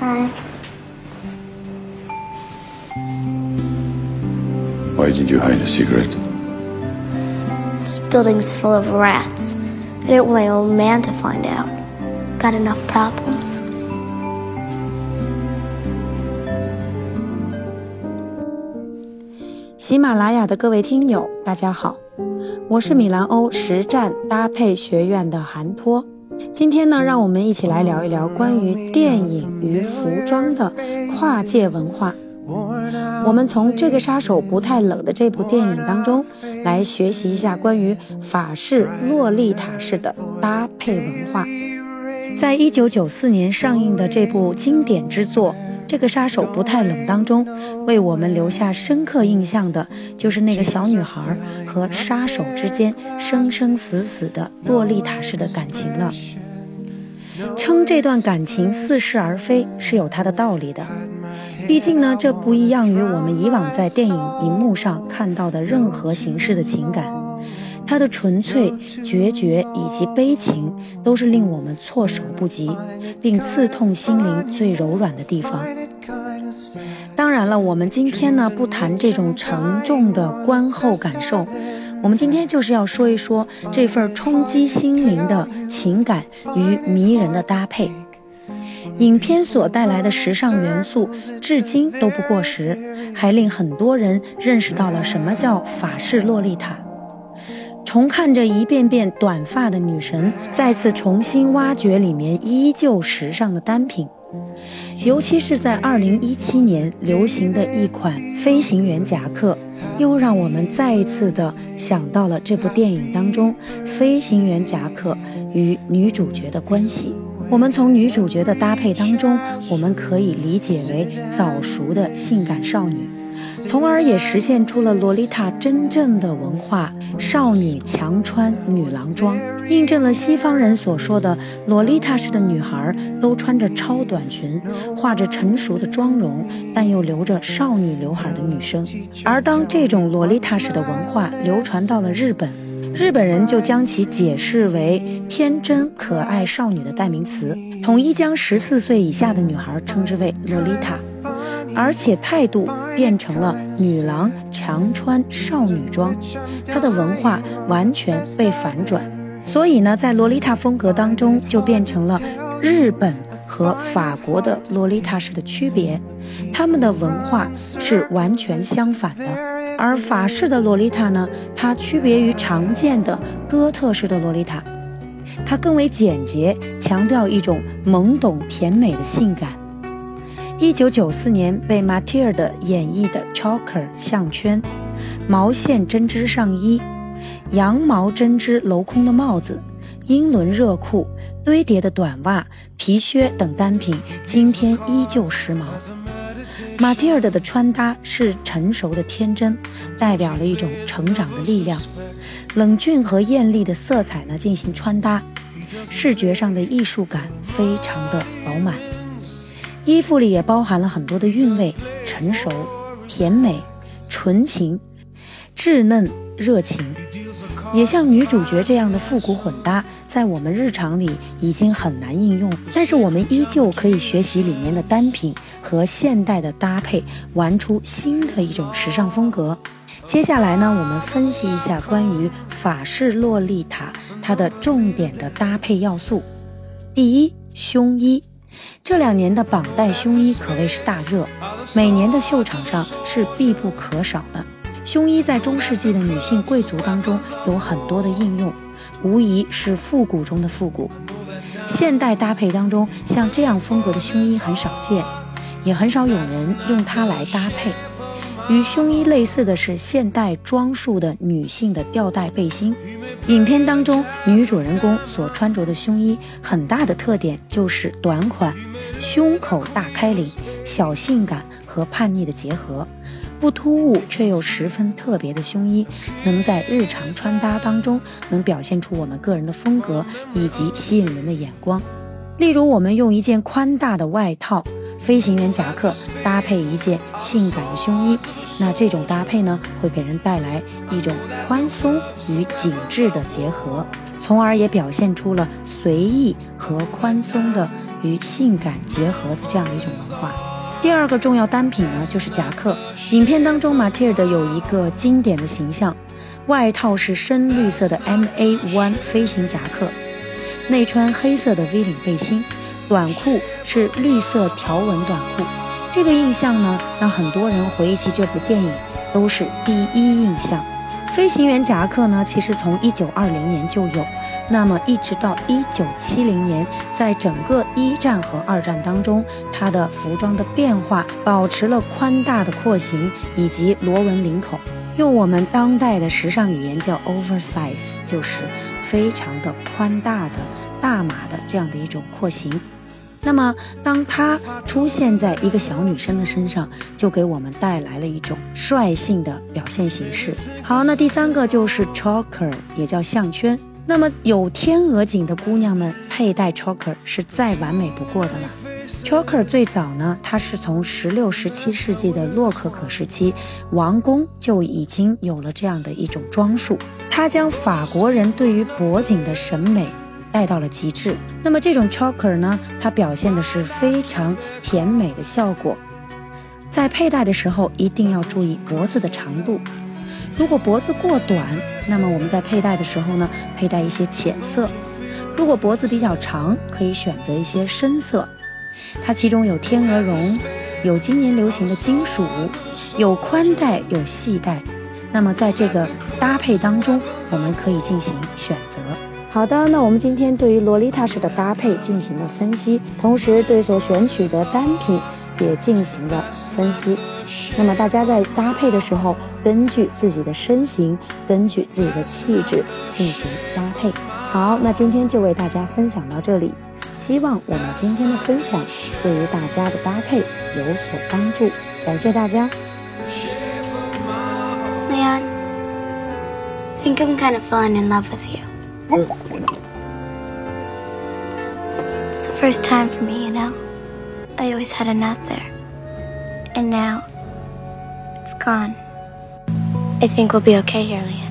Hi. Why did you hide a cigarette? This building's full of rats. I didn't want my old man to find out. Got enough problems. 喜马拉雅的各位听友，大家好，我是米兰欧实战搭配学院的韩托。今天呢，让我们一起来聊一聊关于电影与服装的跨界文化。我们从这个杀手不太冷的这部电影当中来学习一下关于法式洛丽塔式的搭配文化。在一九九四年上映的这部经典之作《这个杀手不太冷》当中，为我们留下深刻印象的就是那个小女孩和杀手之间生生死死的洛丽塔式的感情了。称这段感情似是而非是有它的道理的，毕竟呢，这不一样于我们以往在电影荧幕上看到的任何形式的情感，它的纯粹、决绝以及悲情，都是令我们措手不及，并刺痛心灵最柔软的地方。当然了，我们今天呢，不谈这种沉重的观后感受。我们今天就是要说一说这份冲击心灵的情感与迷人的搭配。影片所带来的时尚元素至今都不过时，还令很多人认识到了什么叫法式洛丽塔。重看着一遍遍短发的女神，再次重新挖掘里面依旧时尚的单品。尤其是在2017年流行的一款飞行员夹克。又让我们再一次的想到了这部电影当中飞行员夹克与女主角的关系。我们从女主角的搭配当中，我们可以理解为早熟的性感少女，从而也实现出了洛丽塔真正的文化：少女强穿女郎装。印证了西方人所说的洛丽塔式的女孩都穿着超短裙，画着成熟的妆容，但又留着少女刘海的女生。而当这种洛丽塔式的文化流传到了日本，日本人就将其解释为天真可爱少女的代名词，统一将十四岁以下的女孩称之为洛丽塔，而且态度变成了女郎常穿少女装，她的文化完全被反转。所以呢，在洛丽塔风格当中，就变成了日本和法国的洛丽塔式的区别，他们的文化是完全相反的。而法式的洛丽塔呢，它区别于常见的哥特式的洛丽塔，它更为简洁，强调一种懵懂甜美的性感。一九九四年被马蒂尔的演绎的 choker 项圈，毛线针织上衣。羊毛针织镂空的帽子、英伦热裤、堆叠的短袜、皮靴等单品，今天依旧时髦。马蒂尔德的穿搭是成熟的天真，代表了一种成长的力量。冷峻和艳丽的色彩呢进行穿搭，视觉上的艺术感非常的饱满。衣服里也包含了很多的韵味：成熟、甜美、纯情、稚嫩。热情，也像女主角这样的复古混搭，在我们日常里已经很难应用，但是我们依旧可以学习里面的单品和现代的搭配，玩出新的一种时尚风格。接下来呢，我们分析一下关于法式洛丽塔它的重点的搭配要素。第一，胸衣，这两年的绑带胸衣可谓是大热，每年的秀场上是必不可少的。胸衣在中世纪的女性贵族当中有很多的应用，无疑是复古中的复古。现代搭配当中，像这样风格的胸衣很少见，也很少有人用它来搭配。与胸衣类似的是现代装束的女性的吊带背心。影片当中女主人公所穿着的胸衣，很大的特点就是短款，胸口大开领，小性感和叛逆的结合。不突兀却又十分特别的胸衣，能在日常穿搭当中能表现出我们个人的风格以及吸引人的眼光。例如，我们用一件宽大的外套、飞行员夹克搭配一件性感的胸衣，那这种搭配呢，会给人带来一种宽松与紧致的结合，从而也表现出了随意和宽松的与性感结合的这样的一种文化。第二个重要单品呢，就是夹克。影片当中，马蒂尔的有一个经典的形象，外套是深绿色的 M A One 飞行夹克，内穿黑色的 V 领背心，短裤是绿色条纹短裤。这个印象呢，让很多人回忆起这部电影都是第一印象。飞行员夹克呢，其实从一九二零年就有，那么一直到一九七零年，在整个一战和二战当中，它的服装的变化保持了宽大的廓形以及螺纹领口，用我们当代的时尚语言叫 oversize，就是非常的宽大的大码的这样的一种廓形。那么，当它出现在一个小女生的身上，就给我们带来了一种率性的表现形式。好，那第三个就是 choker，也叫项圈。那么有天鹅颈的姑娘们佩戴 choker 是再完美不过的了。choker 最早呢，它是从十六、十七世纪的洛可可时期，王宫就已经有了这样的一种装束。它将法国人对于脖颈的审美。带到了极致。那么这种 choker 呢，它表现的是非常甜美的效果。在佩戴的时候一定要注意脖子的长度。如果脖子过短，那么我们在佩戴的时候呢，佩戴一些浅色；如果脖子比较长，可以选择一些深色。它其中有天鹅绒，有今年流行的金属，有宽带，有细带。那么在这个搭配当中，我们可以进行选择。好的，那我们今天对于洛丽塔式的搭配进行了分析，同时对所选取的单品也进行了分析。那么大家在搭配的时候，根据自己的身形，根据自己的气质进行搭配。好，那今天就为大家分享到这里，希望我们今天的分享对于大家的搭配有所帮助。感谢大家。Leon，think I'm kind of falling in love with you. It's the first time for me, you know. I always had a knot there. And now, it's gone. I think we'll be okay here, Leah.